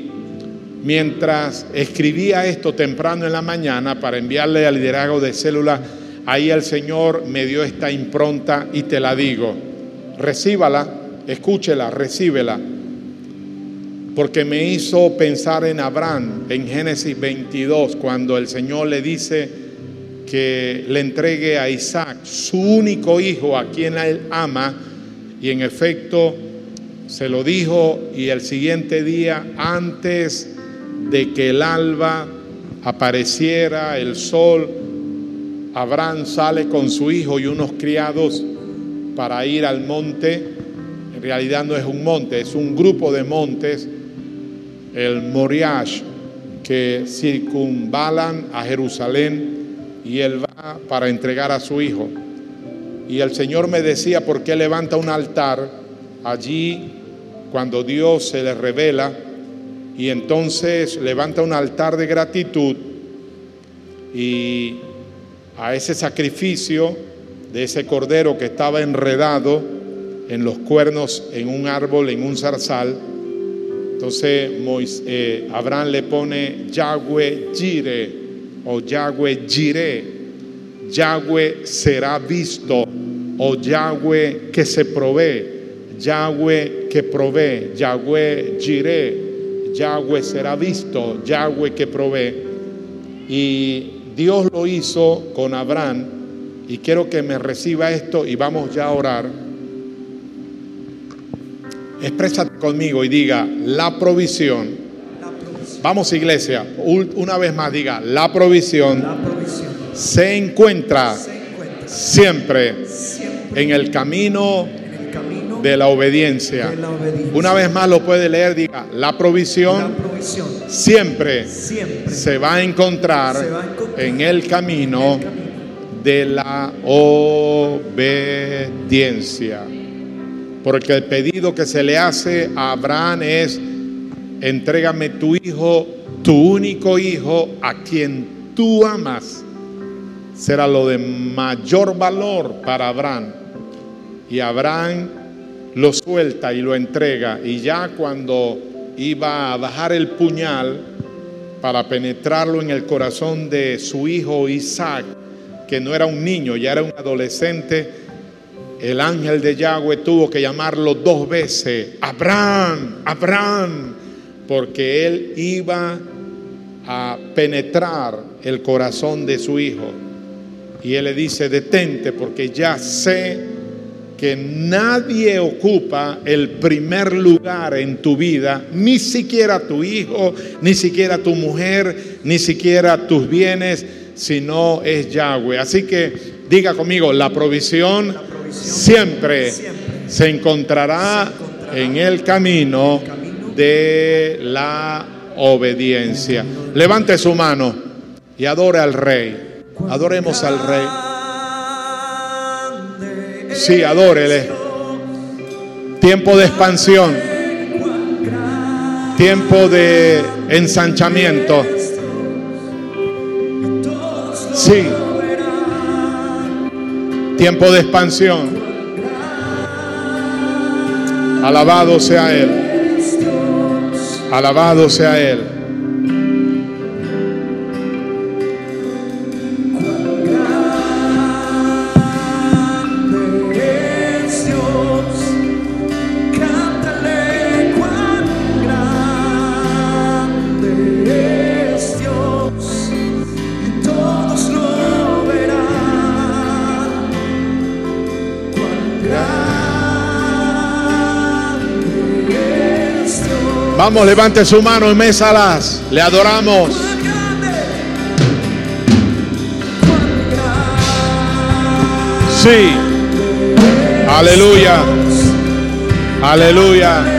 Mientras escribía esto temprano en la mañana para enviarle al liderazgo de célula, ahí el Señor me dio esta impronta y te la digo. Recíbala, escúchela, recíbela. Porque me hizo pensar en Abraham en Génesis 22, cuando el Señor le dice que le entregue a Isaac, su único hijo, a quien él ama, y en efecto se lo dijo, y el siguiente día, antes de que el alba apareciera, el sol, Abraham sale con su hijo y unos criados para ir al monte. En realidad no es un monte, es un grupo de montes, el Moriash, que circunvalan a Jerusalén y él va para entregar a su hijo. Y el Señor me decía, ¿por qué levanta un altar allí cuando Dios se le revela? y entonces levanta un altar de gratitud y a ese sacrificio de ese cordero que estaba enredado en los cuernos en un árbol, en un zarzal. Entonces eh, Abraham le pone Yahweh Jire o Yahweh Jireh. Yahweh será visto o Yahweh que se provee. Yahweh que provee. Yahweh Jireh Yahweh será visto, Yahweh que provee. Y Dios lo hizo con Abraham. Y quiero que me reciba esto y vamos ya a orar. Exprésate conmigo y diga, la provisión. Vamos iglesia, una vez más diga, la provisión, Se, encuentra siempre, en el camino de la obediencia. Una vez más lo puede leer, diga, la provisión, siempre, se, va a encontrar en el camino, de la obediencia. Porque el pedido que se le hace a Abraham es, entrégame tu hijo, tu único hijo, a quien tú amas. Será lo de mayor valor para Abraham. Y Abraham lo suelta y lo entrega. Y ya cuando iba a bajar el puñal para penetrarlo en el corazón de su hijo Isaac, que no era un niño, ya era un adolescente, el ángel de Yahweh tuvo que llamarlo dos veces, Abraham, Abraham, porque él iba a penetrar el corazón de su hijo. Y él le dice, detente porque ya sé que nadie ocupa el primer lugar en tu vida, ni siquiera tu hijo, ni siquiera tu mujer, ni siquiera tus bienes, sino es Yahweh. Así que diga conmigo, la provisión, siempre, se, encontrará en el camino de la obediencia. Levante su mano y adore al rey. Adoremos al rey. Sí, adórele. Tiempo de expansión. Tiempo de ensanchamiento. Sí. Tiempo de expansión. Alabado sea Él. Alabado sea Él. Vamos, levante su mano y mésalas. Le adoramos. Sí. Aleluya. Aleluya.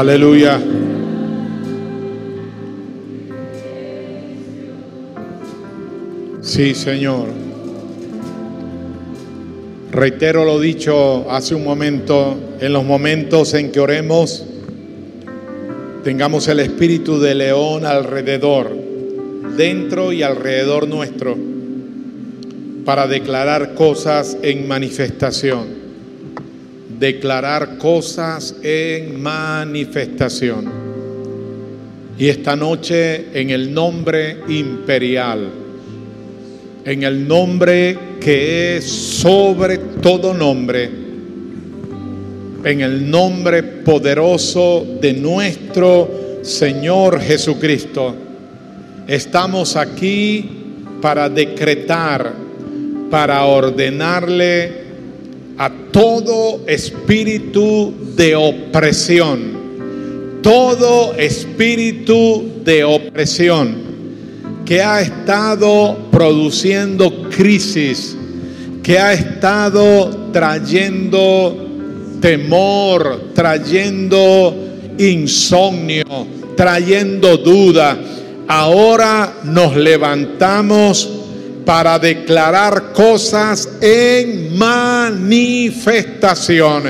Aleluya. Sí, Señor. Reitero lo dicho hace un momento, en los momentos en que oremos, tengamos el espíritu de león alrededor, dentro y alrededor nuestro, para declarar cosas en manifestación declarar cosas en manifestación. Y esta noche en el nombre imperial, en el nombre que es sobre todo nombre, en el nombre poderoso de nuestro Señor Jesucristo, estamos aquí para decretar, para ordenarle a todo espíritu de opresión, todo espíritu de opresión que ha estado produciendo crisis, que ha estado trayendo temor, trayendo insomnio, trayendo duda. Ahora nos levantamos para declarar cosas en manifestación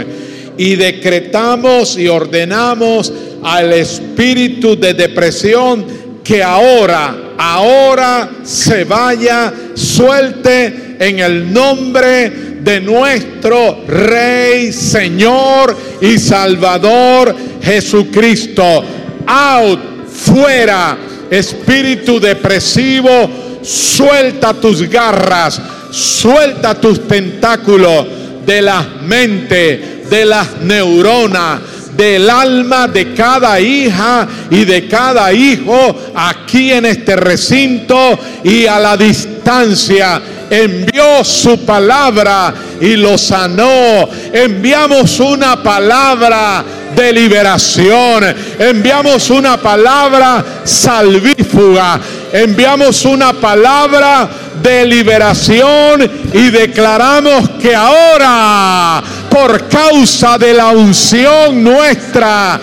y decretamos y ordenamos al espíritu de depresión que ahora, ahora se vaya, suelte en el nombre de nuestro Rey, Señor y Salvador Jesucristo. Out, fuera, espíritu depresivo, suelta tus garras, suelta tus tentáculos de la mente, de las neuronas, del alma de cada hija y de cada hijo aquí en este recinto y a la distancia. Envió su palabra y lo sanó. Enviamos una palabra de liberación. Enviamos una palabra salvífuga. Enviamos una palabra de liberación y declaramos que ahora, por causa de la unción nuestra,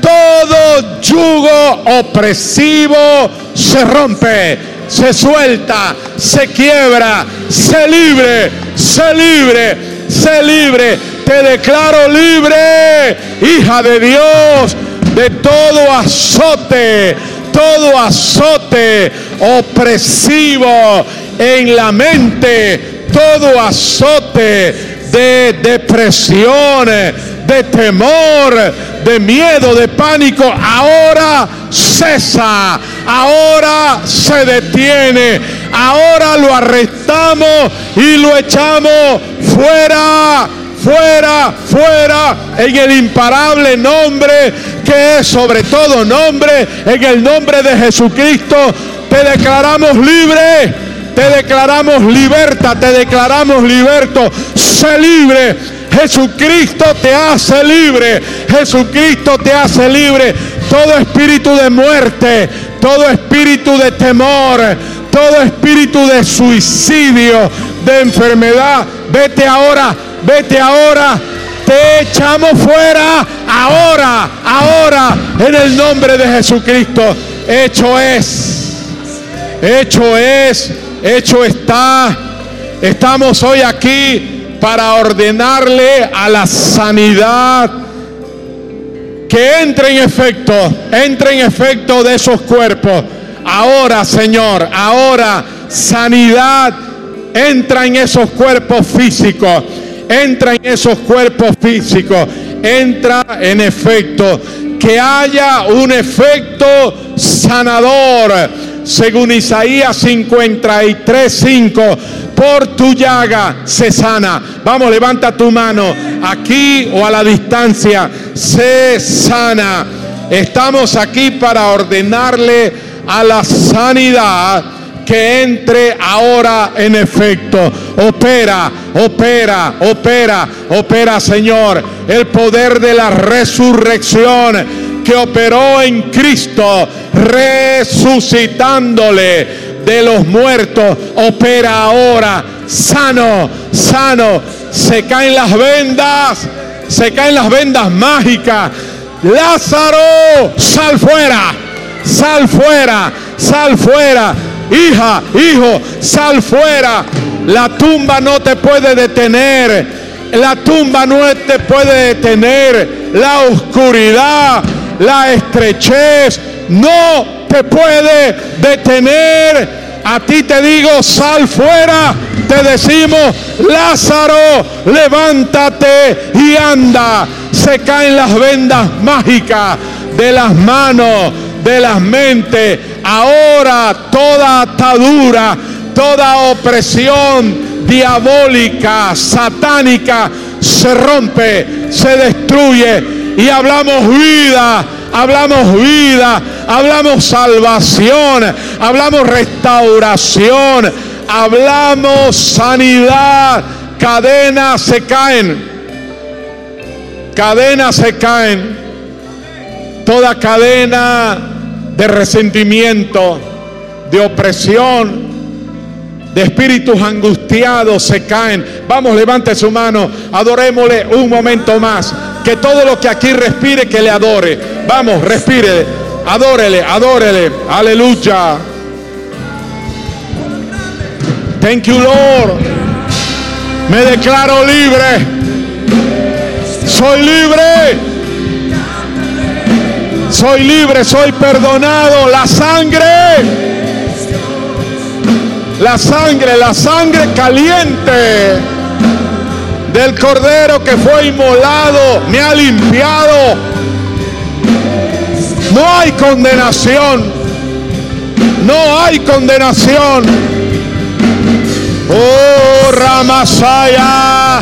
todo yugo opresivo se rompe, se suelta, se quiebra, se libre, se libre, se libre. Te declaro libre, hija de Dios, de todo azote, todo azote opresivo en la mente, todo azote de depresión, de temor, de miedo, de pánico, ahora cesa, ahora se detiene, ahora lo arrestamos y lo echamos fuera, fuera, fuera, en el imparable nombre que es sobre todo nombre, en el nombre de Jesucristo, te declaramos libre, te declaramos libertad, te declaramos liberto, sé libre. Jesucristo te hace libre, Jesucristo te hace libre. Todo espíritu de muerte, todo espíritu de temor, todo espíritu de suicidio, de enfermedad, vete ahora, vete ahora. Te echamos fuera ahora, ahora, en el nombre de Jesucristo. Hecho es, hecho es, hecho está. Estamos hoy aquí para ordenarle a la sanidad que entre en efecto, entre en efecto de esos cuerpos. Ahora, Señor, ahora sanidad entra en esos cuerpos físicos, entra en esos cuerpos físicos, entra en efecto, que haya un efecto sanador, según Isaías 53, 5, por tu llaga se sana. Vamos, levanta tu mano aquí o a la distancia, se sana. Estamos aquí para ordenarle a la sanidad que entre ahora en efecto. Opera, opera, opera, opera, Señor. El poder de la resurrección que operó en Cristo, resucitándole de los muertos, opera ahora. Sano, sano. Se caen las vendas, se caen las vendas mágicas. Lázaro, sal fuera, sal fuera, sal fuera. Hija, hijo, sal fuera. La tumba no te puede detener. La tumba no te puede detener. La oscuridad, la estrechez no te puede detener. A ti te digo, sal fuera. Te decimos, Lázaro, levántate y anda. Se caen las vendas mágicas de las manos, de las mentes. Ahora toda atadura, toda opresión diabólica, satánica, se rompe, se destruye y hablamos vida, hablamos vida, hablamos salvación, hablamos restauración, hablamos sanidad, cadenas se caen, cadenas se caen, toda cadena de resentimiento, de opresión, de espíritus angustiados se caen. Vamos, levante su mano, adorémosle un momento más. Que todo lo que aquí respire, que le adore. Vamos, respire, adórele, adórele. Aleluya. Thank you, Lord. Me declaro libre. Soy libre. Soy libre, soy perdonado. La sangre. La sangre, la sangre caliente del cordero que fue inmolado me ha limpiado. No hay condenación. No hay condenación. Oh, Ramasaya.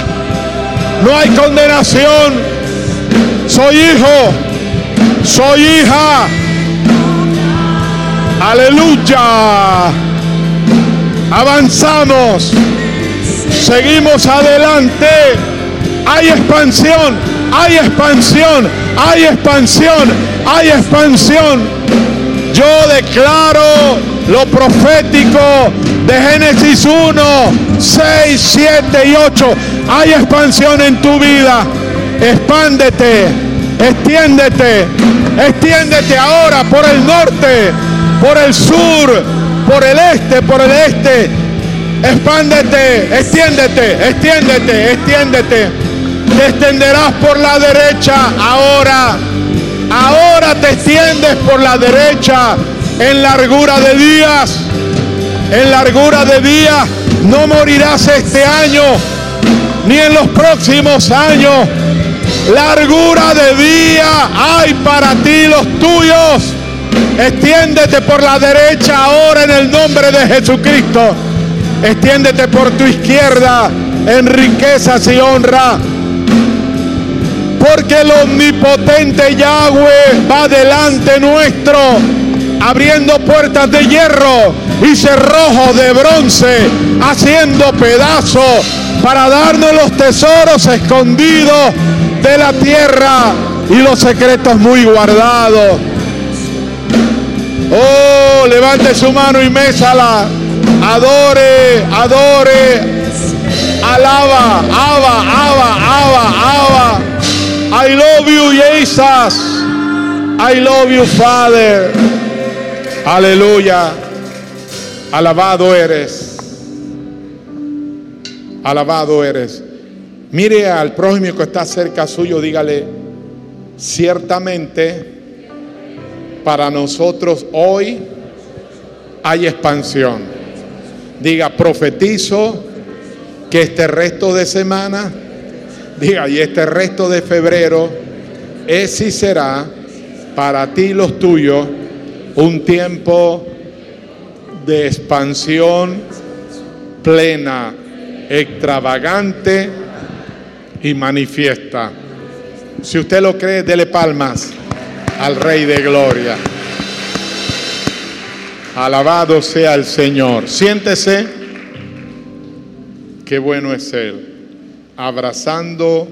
No hay condenación. Soy hijo. Soy hija. Aleluya. Avanzamos. Seguimos adelante. Hay expansión. Hay expansión. Hay expansión. Hay expansión. Yo declaro lo profético de Génesis 1, 6, 7 y 8. Hay expansión en tu vida. Expándete, extiéndete, extiéndete ahora por el norte, por el sur, por el este, por el este. Expándete, extiéndete, extiéndete, extiéndete. Te extenderás por la derecha ahora. Ahora te extiendes por la derecha en largura de días. En largura de días no morirás este año ni en los próximos años. Largura de día hay para ti los tuyos. Extiéndete por la derecha ahora en el nombre de Jesucristo. Extiéndete por tu izquierda en riquezas y honra. Porque el omnipotente Yahweh va delante nuestro, abriendo puertas de hierro y cerrojos de bronce, haciendo pedazos para darnos los tesoros escondidos de la tierra y los secretos muy guardados. Oh, levante su mano y mésala. Adore, adore. Alaba, aba, aba, aba, aba. I love you, Jesus. I love you, Father. Aleluya. Alabado eres. Alabado eres. Mire al prójimo que está cerca suyo, dígale, ciertamente para nosotros hoy hay expansión. Diga, profetizo que este resto de semana, diga, y este resto de febrero es será para ti y los tuyos un tiempo de expansión plena, extravagante y manifiesta. Si usted lo cree, dele palmas al Rey de Gloria. Alabado sea el Señor. Siéntese. Qué bueno es Él. Abrazando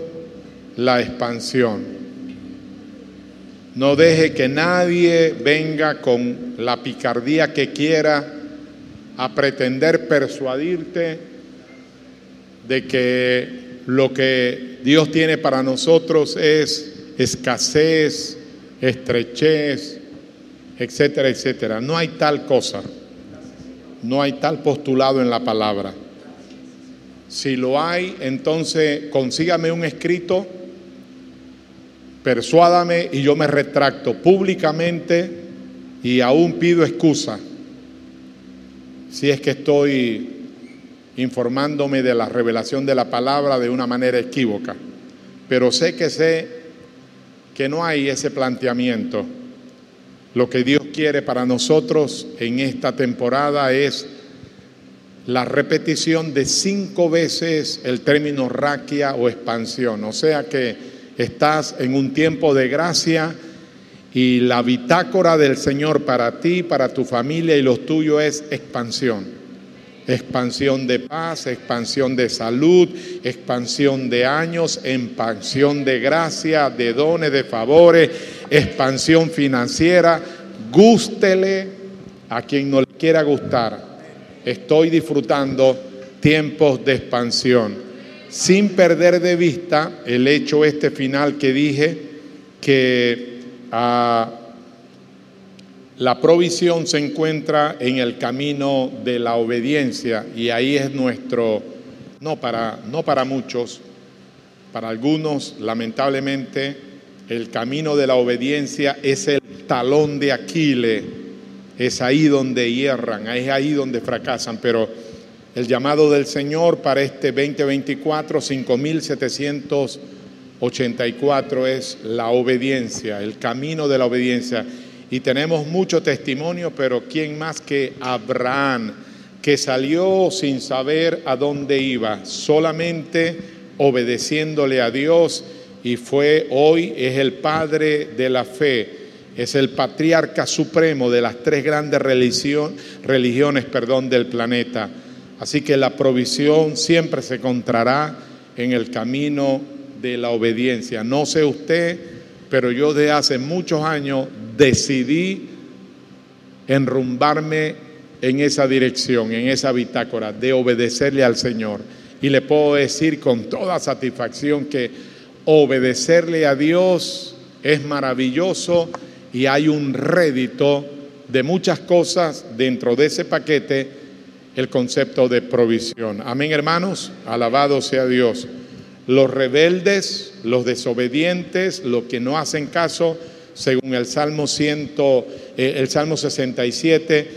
la expansión. No deje que nadie venga con la picardía que quiera a pretender persuadirte de que lo que Dios tiene para nosotros es escasez, estrechez, etcétera, etcétera. No hay tal cosa. No hay tal postulado en la palabra. Si lo hay, entonces consígame un escrito, persuádame y yo me retracto públicamente y aún pido excusa si es que estoy informándome de la revelación de la palabra de una manera equívoca. Pero sé que sé que no hay ese planteamiento. Lo que Dios quiere para nosotros en esta temporada es la repetición de cinco veces el término raquia o expansión. O sea que estás en un tiempo de gracia y la bitácora del Señor para ti, para tu familia y los tuyos es expansión. Expansión de paz, expansión de salud, expansión de años, expansión de gracia, de dones, de favores, expansión financiera. Gústele a quien no le quiera gustar. Estoy disfrutando tiempos de expansión, sin perder de vista el hecho este final que dije, que ah, la provisión se encuentra en el camino de la obediencia y ahí es nuestro, no para, no para muchos, para algunos lamentablemente el camino de la obediencia es el talón de Aquiles, es ahí donde hierran, es ahí donde fracasan, pero el llamado del Señor para este 2024, 5784 es la obediencia, el camino de la obediencia. Y tenemos mucho testimonio, pero ¿quién más que Abraham, que salió sin saber a dónde iba, solamente obedeciéndole a Dios y fue hoy, es el padre de la fe, es el patriarca supremo de las tres grandes religión- religiones perdón, del planeta. Así que la provisión siempre se encontrará en el camino de la obediencia. No sé usted, pero yo de hace muchos años decidí enrumbarme en esa dirección, en esa bitácora, de obedecerle al Señor. Y le puedo decir con toda satisfacción que obedecerle a Dios es maravilloso y hay un rédito de muchas cosas dentro de ese paquete, el concepto de provisión. Amén, hermanos, alabado sea Dios. Los rebeldes, los desobedientes, los que no hacen caso, según el Salmo 100, eh, el Salmo 67,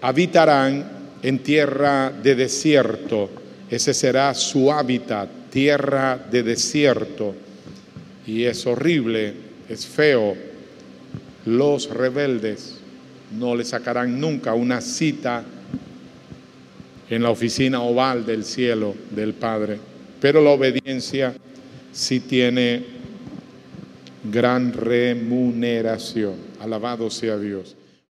habitarán en tierra de desierto. Ese será su hábitat, tierra de desierto. Y es horrible, es feo. Los rebeldes no le sacarán nunca una cita en la oficina oval del cielo del Padre. Pero la obediencia sí tiene gran remuneración. Alabado sea Dios.